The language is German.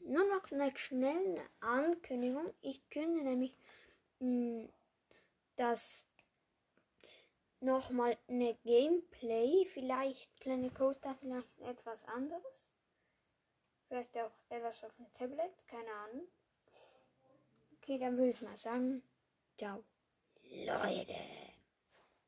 noch eine schnelle Ankündigung. Ich kündige nämlich hm, mh, das nochmal eine Gameplay. Vielleicht Planet Coaster, vielleicht etwas anderes. Vielleicht auch etwas auf dem Tablet, keine Ahnung. Okay, dann würde ich mal sagen, ciao. Leute.